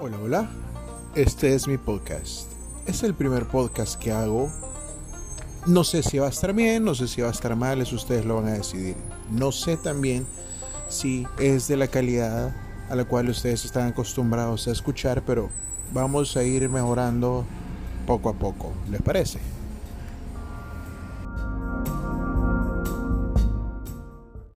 Hola, hola. Este es mi podcast. Es el primer podcast que hago. No sé si va a estar bien, no sé si va a estar mal, eso ustedes lo van a decidir. No sé también si es de la calidad a la cual ustedes están acostumbrados a escuchar, pero vamos a ir mejorando poco a poco. ¿Les parece?